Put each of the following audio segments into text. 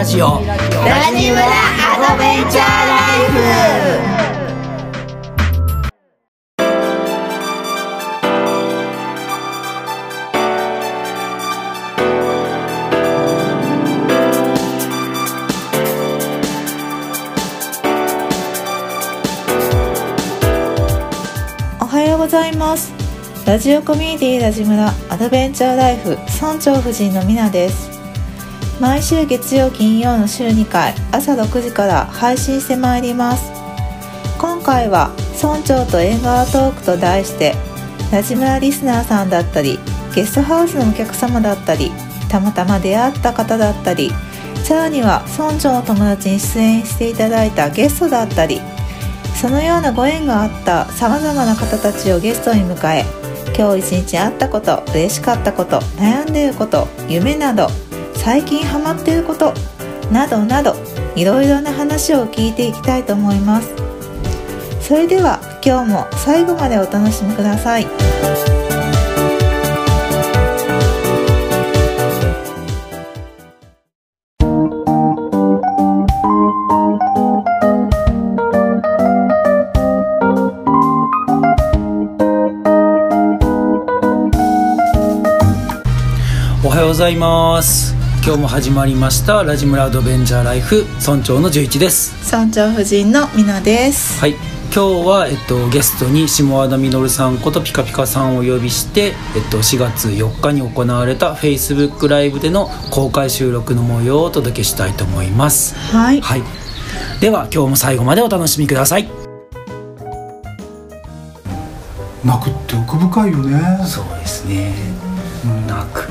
ラジオ。ラジムラアドベンチャーライフ。おはようございます。ラジオコミュニティラジムラアドベンチャーライフ村長夫人のみなです毎週月曜金曜の週2回朝6時から配信してまいります。今回は村長と縁側トークと題してラジムラリスナーさんだったりゲストハウスのお客様だったりたまたま出会った方だったりさらには村長の友達に出演していただいたゲストだったりそのようなご縁があったさまざまな方たちをゲストに迎え今日一日あったこと嬉しかったこと悩んでいること夢など最近ハマっていることなどなどいろいろな話を聞いていきたいと思います。それでは今日も最後までお楽しみください。おはようございます。今日も始まりましたラジムラアドベンチャーライフ村長の十一です。村長夫人のみなです。はい。今日は、えっと、ゲストに下和田実さんことピカピカさんをお呼びして、えっと、4月4日に行われた Facebook ライブでの公開収録の模様をお届けしたいと思います。はい。はい。では今日も最後までお楽しみください。泣くって奥深いよね。そうですね。泣く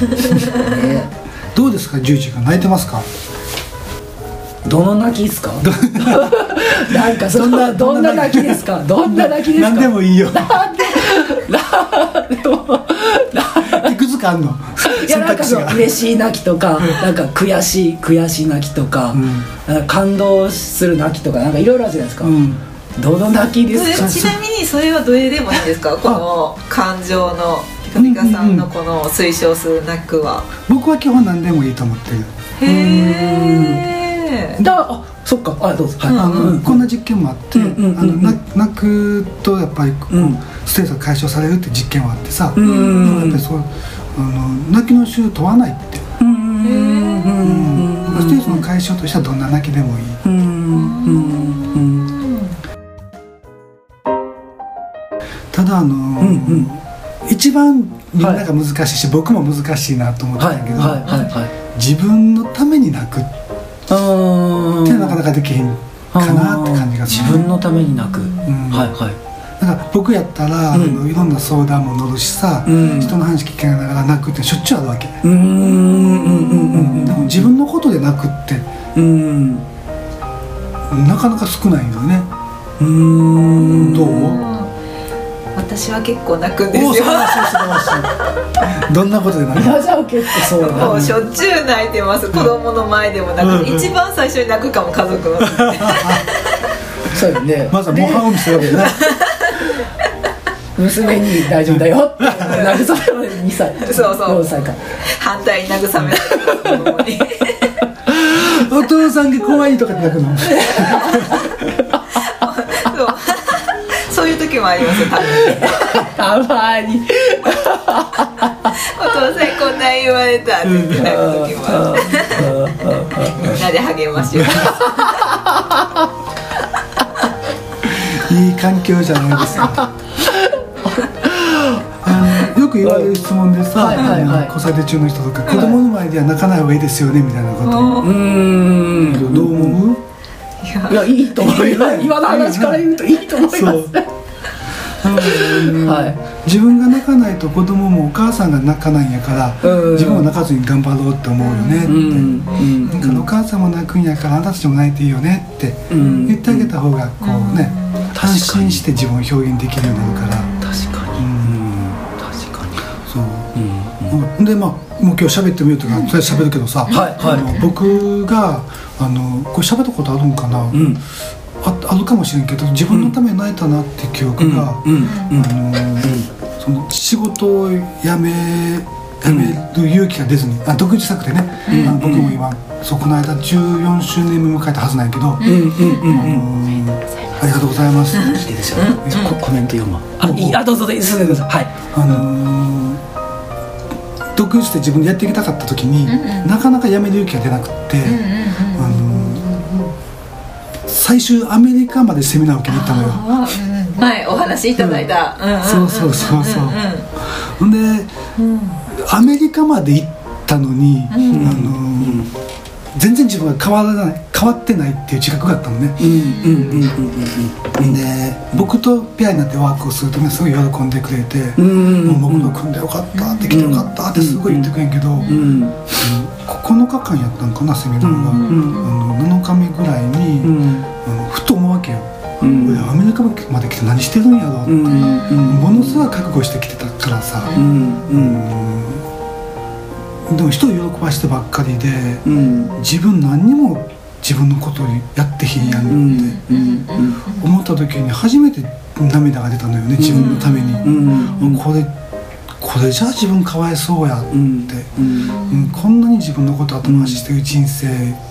どうですか十一が泣いてますか？どの泣きですか？なんかそんなどんな泣きですか？どんな泣き？ですか？何でもいいよ。でもいくつかあんの？いやなんかそ選択肢が。の嬉しい泣きとかなんか悔しい悔しい泣きとか,、なんか感動する泣きとかなんかいろいろあるじゃないですか、うん。どの泣きですか？ちなみにそれはどれでもいいんですか？この感情の。ピカピカさんのこの推奨する泣くは。僕は基本何でもいいと思ってる。へえだあそっか。あどうぞ。はい、あの、こんな実験もあって、うんうんうんうん。あのな泣くとやっぱりこう、うん。ストレスが解消されるって実験はあってさ、うんうんやっぱりそうあの泣きの種類問わないって、うんうん。うんストレスの解消としてはどんな泣きでもいい、うんうんただあの、ん一番みんなが難しいし、僕も難しいなと思ってはいたんだけど、はいはいはい自分のために泣くってなかなかできへんかなって感じがする。自分のために泣く、ん。はいはい。だから僕やったら、うん。あのいろんな相談も乗るしさ、うん。人の話聞きながら泣くってしょっちゅうあるわけ、うーんうんうんでも自分のことで泣くってうん。うんなかなか少ないよね。うーん。どう？私は結構泣くんですよ。お素晴らしい素晴らしいどんなことで泣く結構そうだもうしょっちゅう泣いてます。子供の前でも泣く、うん一番最初に泣くかも家族の。そうよね。まずは模範を見せるわけね娘に大丈夫だよって慰める2歳。そうそう。4歳か。反対に慰める。お父さんが怖いとかって泣くの？時もありますよたまに。お父さんこんなん言われたって言って泣く時も。あるみんなで励ましよういい環境じゃないですか。よく言われる質問でさ、はいはいはい。子育て中の人とか子供の前では泣かない方がいいですよねみたいなこと、うーん。どう思う？いやいいと思います今の話から言うといいと思いますはい。自分が泣かないと子供もお母さんが泣かないんやから、うん。自分は泣かずに頑張ろうって思うよねって、うん。お母さんも泣くんやからあなたたちも泣いていいよねってうん。言ってあげた方がこうね、安心して自分を表現できるようになるから、確かに。うん、確かに。そう、うん。うん。でまあもう今日喋ってみようとかそれ喋るけどさ、はいはい。僕があのこれ喋ったことあるんかな、うんああるかもしれんけど自分のために泣いたなって記憶が、あのその仕事を辞めやめる勇気が出ずにあ独自作でね、あの僕も今そうこの間14周年目迎えたはずなんやけど、ありがとうございます、いいですよ、ココメント読むわ。あいいあどうぞどうぞどうぞ。はい。あのー独立して自分でやっていきたかった時に、なかなかやめる勇気が出なくって、あのー最終アメリカまでセミナーを受けに行ったのよ。はいお話しいただいた、うんうんそうそうそうそう。ほんで、アメリカまで行ったのに、あのー全然自分が変わらない変わってないっていう自覚があったのね、うん。うんうんうんうんで僕とペアになってワークをするとねすごい喜んでくれて「うん。もう僕と組んでよかった」って来てよかったってすごい言ってくれんけど、うん。9日間やったんかなセミナーが、うん。あの7日目ぐらいに、うん俺アメリカまで来て何してるんやろうって、ものすごい覚悟してきてたからさ、でも人を喜ばしてばっかりで、うん。自分何にも自分のことをやってへんやうん。ん。ってうん。思った時に初めて涙が出たのよね自分のために、うん。これこれじゃあ自分かわいそうやって、うん。うん。こんなに自分のこと後回ししてる人生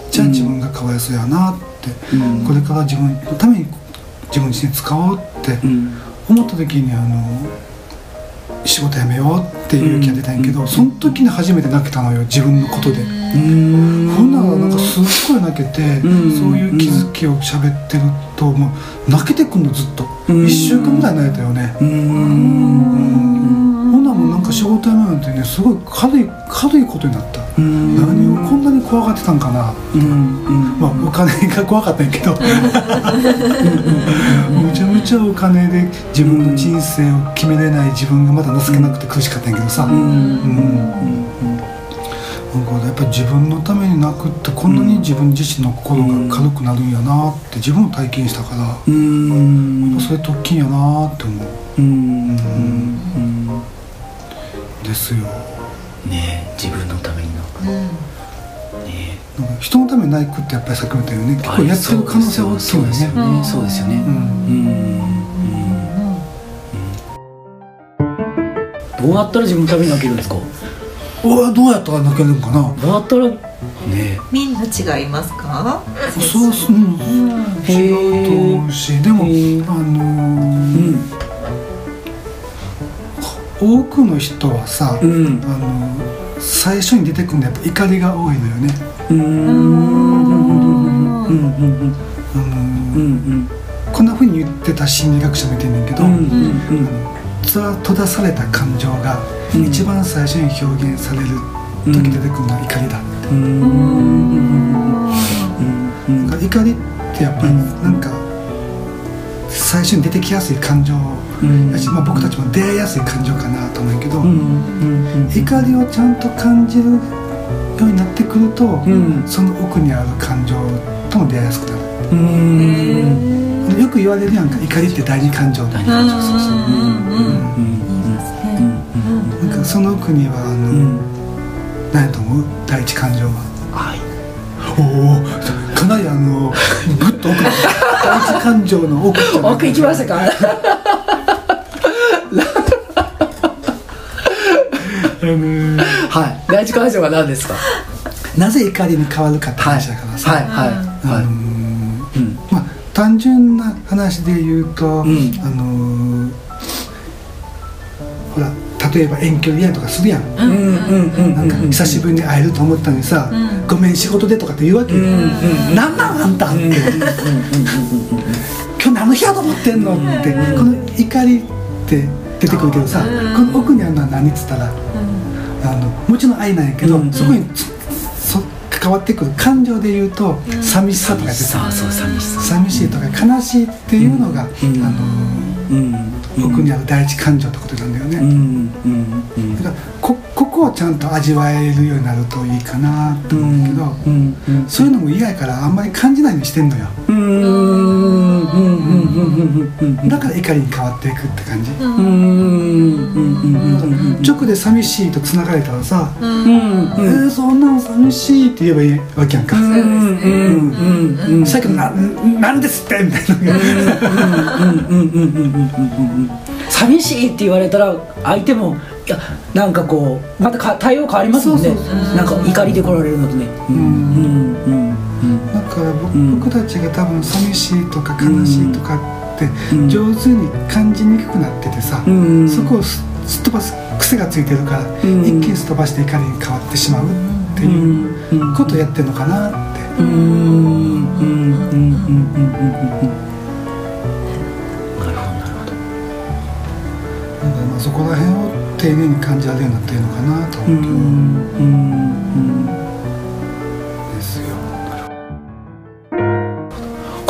じゃあ自分がかわいそうやなって、うん。これから自分のために自分自身使おうってうん。思った時にあの仕事辞めようっていう気が出たんやけど、うんその時に初めて泣けたのよ自分のことで。うん。ほんならなんかすっごい泣けて、うんそういう気づきを喋ってるともう泣けてくんのずっと、うん。1週間ぐらい泣いたよね、うん。ほんならもうなんか仕事辞めなんてねすごい軽い軽いことになった、うん何をこんなに怖がってたんかな。うんうん。まあお金が怖かったんやけど。むちゃむちゃお金で自分の人生を決めれない自分がまだ情けなくて苦しかったんやけどさ、うん。うん。なん。かやっぱり自分のために泣くってこん。なに自分自身の心が軽くなるん。やなって自分も体験したから、うん。ぱそれって大きいん。やなって思ううん。ですよねえ自分のためになんか。ね。なんか人のために泣くってやっぱりさっきも言ったよね結構やってる可能性は大きいそうですよよねねそうですよね。うん。うん。どうやったら自分のために泣けるんですか？おわどうやったら泣けるんかな？どうやったら？ね。みんな違いますか？そうそう、うん、違うと思うしでもあへーのうーん多くの人はさ、うん。あの最初に出てくるのはやっぱ怒りが多いのよね、うん。うんうんうんあのうんーうん。こんなふうに言ってた心理学者もいてんねんけど、うんあのつら閉ざされた感情がうん。一番最初に表現される時出てくるのは怒りだって、うん。うんだから怒りってやっぱりなんか最初に出てきやすい感情うん。だし、まあ、僕たちも出会いやすい感情かなと思うけど、うんうん怒りをちゃんと感じるようになってくると、うん。その奥にある感情とも出会いやすくなる。うん。よく言われるやんか怒りって第二感情って第二感情そうそうなんかその奥にはあの、うん。何やと思う？第一感情は。愛おおかなりあのぐっと奥に第一感情の奥奥行きましたか？あのーはい。第一感情は何ですか？なぜ怒りに変わるかって話だからさ、はい。はい。あのーはい。うん。まあ単純な話で言うと、ん。あのーほら例えば遠距離恋愛とかするやん、うんうんうんなんか久しぶりに会えると思ったのにさ「ごめん仕事で」とかって言うわけよ「なんなんあんた」って「今日何の日やと思ってんの?」ってこの怒りって出てくるけどさこの奥にあるのは何っつったらあのもちろん愛なんやけどうんそこにつそ関わってくる感情で言うと寂しさとか出て寂しさ。寂しいとか悲しいっていうのが、ん。あうん。の奥にある第一感情ってことなんだよね、だからこここをちゃんと味わえるようになるといいかなと思うけど、そういうのも嫌やからあんまり感じないようにしてんのよだから怒りに変わっていくって感じ、直で寂しいと繋がれたらさ「うんえー、そんなん寂しい」って言えばいいわけやんか、さっきのな「なんですって」みたいな寂しいって言われたら相手も「いやなんかこうまたか対応変わりますもんねなんか怒りで来られるのとねうんうんうんだから僕,、たちが多分寂しいとか悲しいとかってうん。上手に感じにくくなっててさ、うん。そこをすすっ飛ばす癖がついてるから、ん。一気にすっ飛ばして怒りに変わってしまうってうん。いううん。ことをやってるのかなって、うん。うんうんうんうんうんうん。なんかまあそこら辺を丁寧に感じられるようになってるのかなとうん。思うけ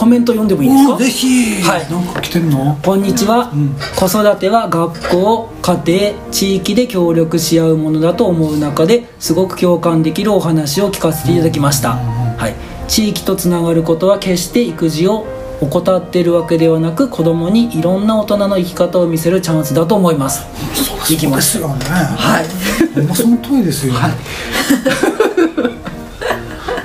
メント読んでもいいですか？おぜひ、はい。なんか来てんの？こんにちは、うん。子育ては学校家庭地域で協力し合うものだと思う中ですごく共感できるお話を聞かせていただきました、はい、地域とつながることは決して育児を怠っているわけではなく子供にいろんな大人の生き方を見せるチャンスだと思います。そう行きまですすよね。はい。その通りですよ。はい。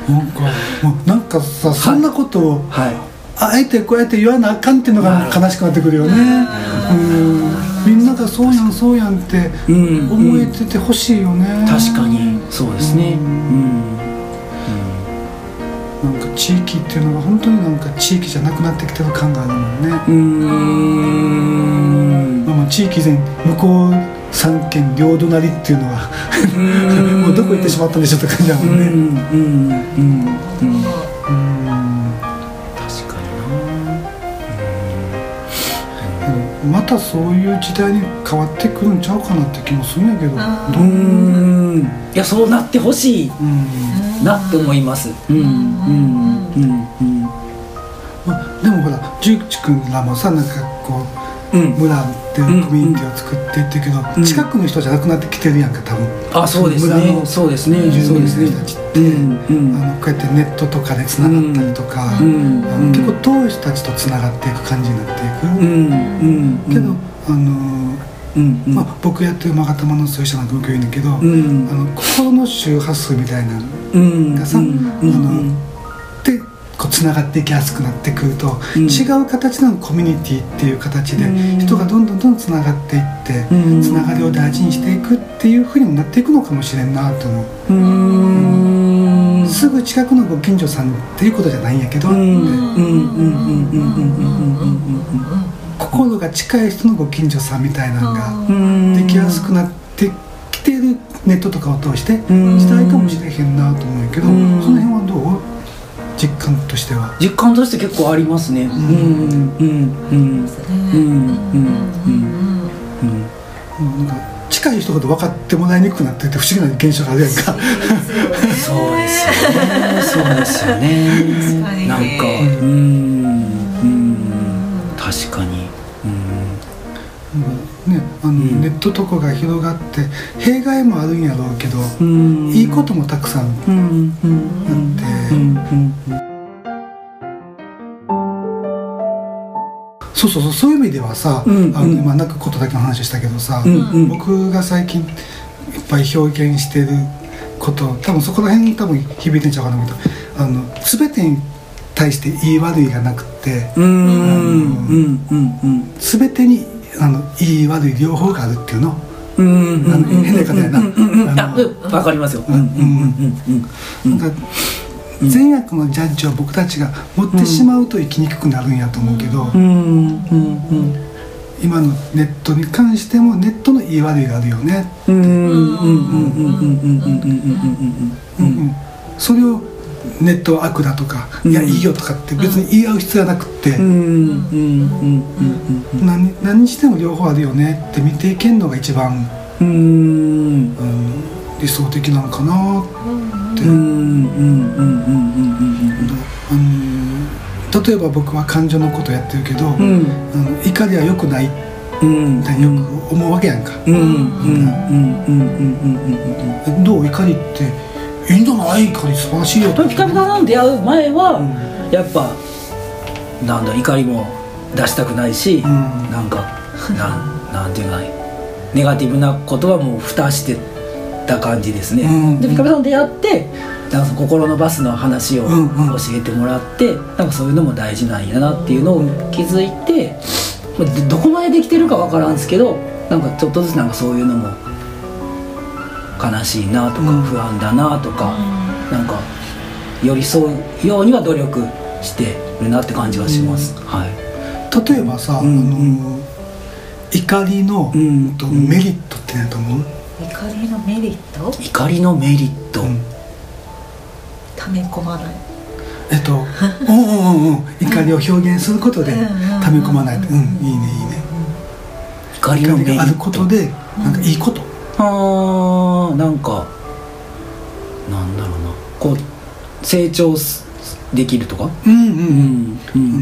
なんかもうなんかさそんなことを、はいあえてこうやって言わなあかんっていうのが悲しくなってくるよね。うん。みんながそうやんそうやんってうん。思えててほしいよね。確かに。そうですね。うん。なんか地域っていうのが本当になんか地域じゃなくなってきてる感があるもんね。うーん。まあ、地域全向こう三県両隣っていうのは もうどこ行ってしまったんでしょうって感じだもんね。うん。うん。うん。うんまたそういう時代に変わってくるんちゃうかなって気もするんやけど、どうーん。いやそうなってほしいうん。なって思います。うんうん。うんうんまあ、でもほら十口君らもさなんかこううん。村っていうコミュニティを作っていってるけど、うん近くの人じゃなくなってきてるやんか多分。あそうです。村ねのそうですね。住民そうですねの人たちって、うんうんあのこうやってネットとかでつながったりとか、うんあの結構遠い人たちとつながっていく感じになっていく、うんうんけど、あのうんうん。まあ、僕やってる勾玉のそういう人なんか僕言うんだけど、うん。あの心の周波数みたいなのうんがさ、うんあのでこう繋がっていきやすくなってくると、うん、違う形のコミュニティっていう形で人がどんどんどんつながっていってつながりを大事にしていくっていうふうにもなっていくのかもしれんなと思う。う、すぐ近くのご近所さんっていうことじゃないんやけど心が近い人のご近所さんみたいなのができやすくなってきてるネットとかを通して時代かもしれへんなと思うけどその辺はどう？実感としては。実感として結構ありますねうんうんうんうんうんうんうんなんか近い人ほど分かってもらいにくくなってて不思議な現象があるやんかそうですよねそうですよねなんかうんうん確かにねあの、ん。ネットとかが広がって弊害もあるんやろうけど、うん。いいこともたくさんあって、そうそうそうそういう意味ではさ、うん。あのうん。今泣くことだけの話したけどさ、僕が最近いっぱい表現してること多分そこら辺に多分響いてんちゃうかなけどあの全てに対して言い悪いがなくってうん。うん。うん。うん。全てにあのいい悪い両方があるっていうの？変な言い方やな。わかりますよ。善悪のジャッジを僕たちが持ってしまうと生きにくくなるんやと思うけど今のネットに関してもネットの言い悪いがあるよねそれをネットは悪だとか、うん。いやいいよとかって別に言い合う必要はなくって、うんうんうんうんうん。何何にしても両方あるよねって見ていけんのが一番、うん。うんうん、理想的なのかなって、例えば僕は感情のことやってるけど、うん。あの怒りは良くないうん。みたいによく思うわけやんか、うんうんうんうんうんうん。どう怒りっていいんじゃない？怒り素晴らしいよ。うんピカピカさん出会う前はやっぱなんだ怒りも出したくないしうん。なんかなんなんていうかネガティブなことはもう蓋してた感じですね、うんでピカピカさんと出会ってなんか心のバスの話をうんうん。教えてもらって、なんかそういうのも大事なんやなっていうのを気づいて、まあどどこまでできてるかわからんすけどなんかちょっとずつなんかそういうのも悲しいなとか、不安だなとか、なんか寄り添うようには努力してるなって感じがします、はい。例えばさ、うんあの怒りの、うん。とメリットって何だと思う、怒りのメリット？怒りのメリット、うん。溜め込まない。えっと うんうんうんうん。怒りを表現することでうん。うん溜め込まないとうん。いいねいいね。怒りのメリット。怒りがあることでなんかいいこと、あーなんかなんだろうな。こう成長すできるとか？うんうんうんうん。ううん。ん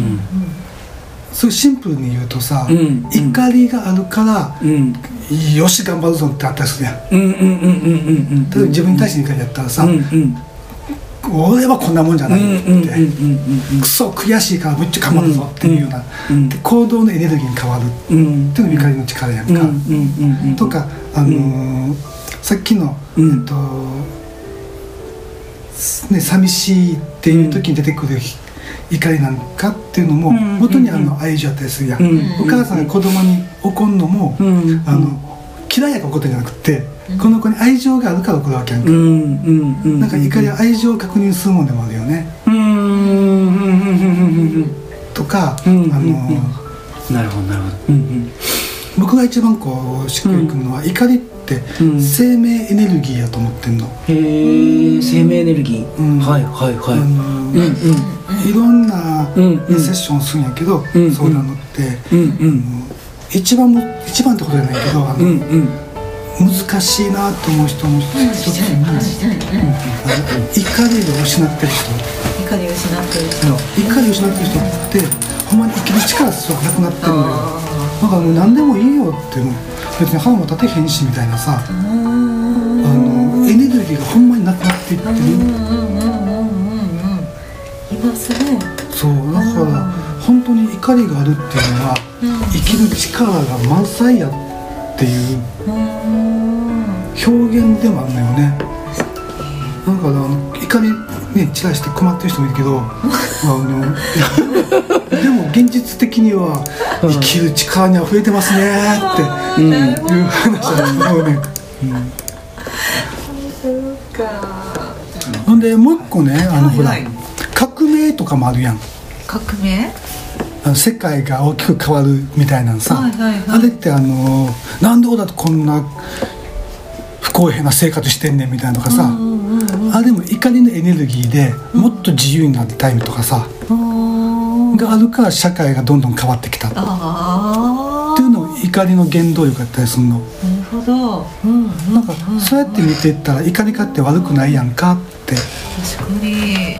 うん。そうシンプルに言うとさ、うん。怒りがあるから、うん。よし頑張るぞってあったりするやん。うんうんうんうんうんうん。例えば自分に対して怒りやったらさ、うんうん俺はこんなもんじゃないって、クソ悔しいからむっちゃ頑張るぞっていうような、行動のエネルギーに変わる。っうん。ていうのが怒りの力やんか、とか、あのーさっきの、うん。えっとね、寂しいっていう時に出てくる怒りなんかっていうのもうん元にあの愛情やったりするやん、うん。お母さんが子供に怒るのも、うん。あの嫌いやから怒ってるんじゃなくて、この子に愛情があるから怒るわけやんか、うんうんうん。なんか怒りは愛情を確認するもんでもあるよね。うんうんうんうんうんとか、うんあのなるほどなるほど。うん僕が一番こうしっくりくるのは、怒りってうん。生命エネルギーやと思ってんの、へえ生命エネルギー。うん。はいはいはい。あのうんーいろんな、うんねセッションするんやけど、うん相談乗って、うんうん。一番も一番ってことじゃないけどあの、うんうん難しいなと思う人の一つに、怒りを失ってる人怒りを失ってる人怒りを失ってる人ってほんまに生きる力すごくなくなってるのよ。だからもう何でもいいよってもう別に歯も立てへんしみたいなさ。あのエネルギーがほんまになくなっていってる。いますねそうだから本当に怒りがあるっていうのは生きる力が満載やっていう表現でもあるのよね。だからあの怒りね散らして困ってる人もいるけど あの でも現実的には生きる力にあふれてますねっていう話だと思うね、ほんでもう一個ねあの、ほらはい。革命とかもあるやん。革命？あの世界が大きく変わるみたいなのさ、あれってあのなんで俺だとこんな不公平な生活してんねんみたいなのとかさ、あれも怒りのエネルギーでもっと自由になるタイムとかさ、があるから社会がどんどん変わってきた。ってあいうのを怒りの原動力やったりするの。あなるほど。うんうんなんかそうやって見ていったら怒りかって悪くないやんかって。確かに。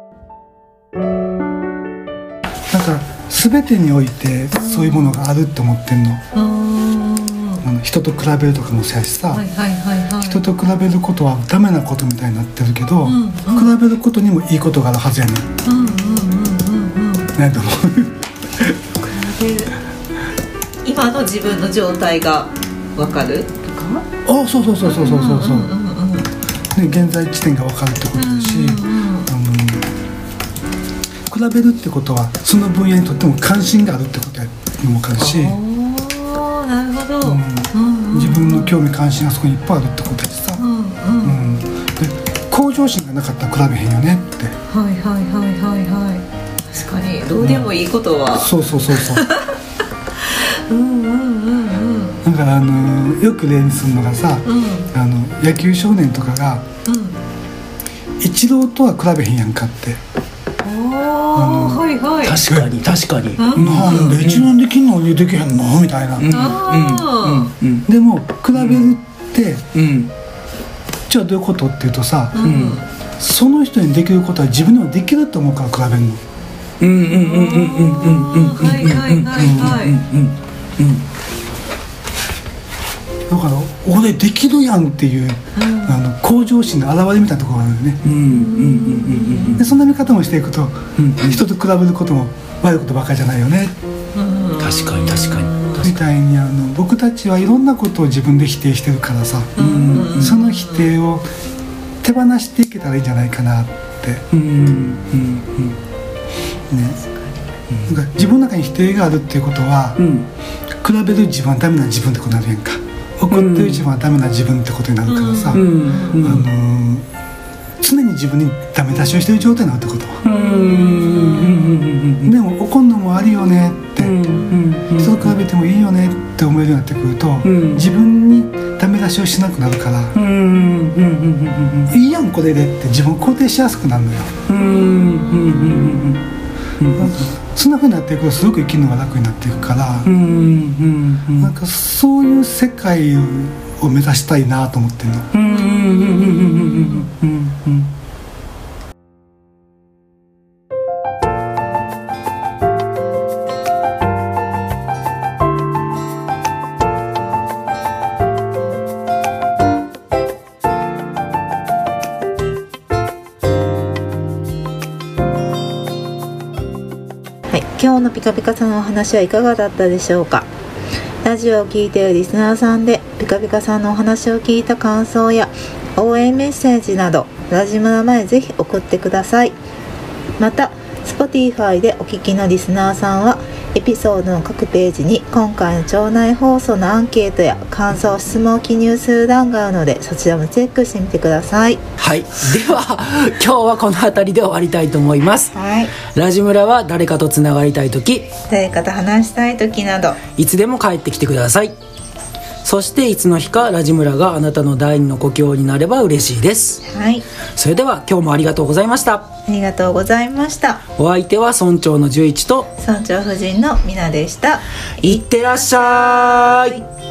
なんか全てにおいてそういうものがあるって思ってんの。うん。あの人と比べるとかもそうやしさ、はいはいはいはい人と比べることはダメなことみたいになってるけど、ん比べることにもいいことがあるはずやねんうんうんうん。うんうんねと思う比べる。今の自分の状態がわかる？とか？あそうそうそうそうそうそう。そう、んうんうんうん。ね、現在地点が分かるってことだし、あの比べるってことはその分野にとっても関心があるってことやのも分かるし、なるほど。うんうんうん自分の興味関心がそこにいっぱいあるってことやしさ、うんうん。うん。で向上心がなかったら比べへんよねって。はいはいはいはいはい。確かに。どうでもいいことは。そうそうそうそう。うんうんうんうん。だからあのよく例にするのがさ、うん。あの野球少年とかがうん。イチローとは比べへんやんかってはいはい。確かに確かに。うん。なん。で一番できんのにできへんの？みたいな、うん。あうん。でも比べるって、うん。じゃあどういうことっていうとさ、ーうん。その人にできることは自分でもできると思うから比べるの。うん。うん。うん。うん。うん。うん。うん。うん。はいはいはいはいうん。うんだから俺できるやんっていう、あの向上心の表れみたいなところがあるよね。うんうんうんうんでそんな見方もしていくと、うん人と比べることも悪いことばっかりじゃないよね。うん確かに確かに。みたいにあの僕たちはいろんなことを自分で否定してるからさ、うんその否定を手放していけたらいいんじゃないかなって。うんうんね、なんか自分の中に否定があるっていうことは、うん。うん比べる自分はダメな自分ってことになるやんか大怒ってる自分はダメな自分ってことになるからさ、あのー常に自分にダメ出しをしてる状態になるってこと、うん。うん。でも怒るのもあるよねって、人と比べてもいいよねって思えるようになってくると、ん。自分にダメ出しをしなくなるから、いいやんこれでって自分を肯定しやすくなるのよ、そんなふうになっていくとすごく生きるのが楽になっていくから、なんかそういう世界を目指したいなと思ってるの。カピカさんのお話はいかがだったでしょうか？ラジオを聴いているリスナーさんでピカピカさんのお話を聞いた感想や応援メッセージなどラジムの前ぜひ送ってください。また Spotify でお聴きのリスナーさんはエピソードの各ページに今回の町内放送のアンケートや感想質問を記入する欄があるのでそちらもチェックしてみてください。はい。では 今日はこの辺りで終わりたいと思います。はいラジムラは誰かとつながりたい時誰かと話したい時など。いつでも帰ってきてくださいそしていつの日かラジムラがあなたの第二の故郷になれば嬉しいです。はい。それでは今日もありがとうございました。ありがとうございました。お相手は村長の十一と。村長夫人のみなでした。いってらっしゃい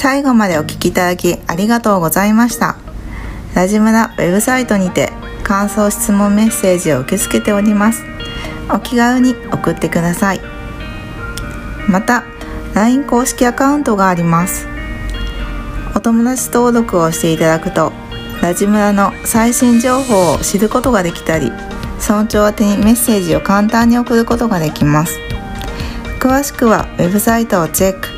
最後までお聞きいただきありがとうございました。ラジムラウェブサイトにて感想質問メッセージを受け付けております。お気軽に送ってください。また LINE 公式アカウントがあります。お友達登録をしていただくとラジムラの最新情報を知ることができたり村長宛てにメッセージを簡単に送ることができます。詳しくはウェブサイトをチェック。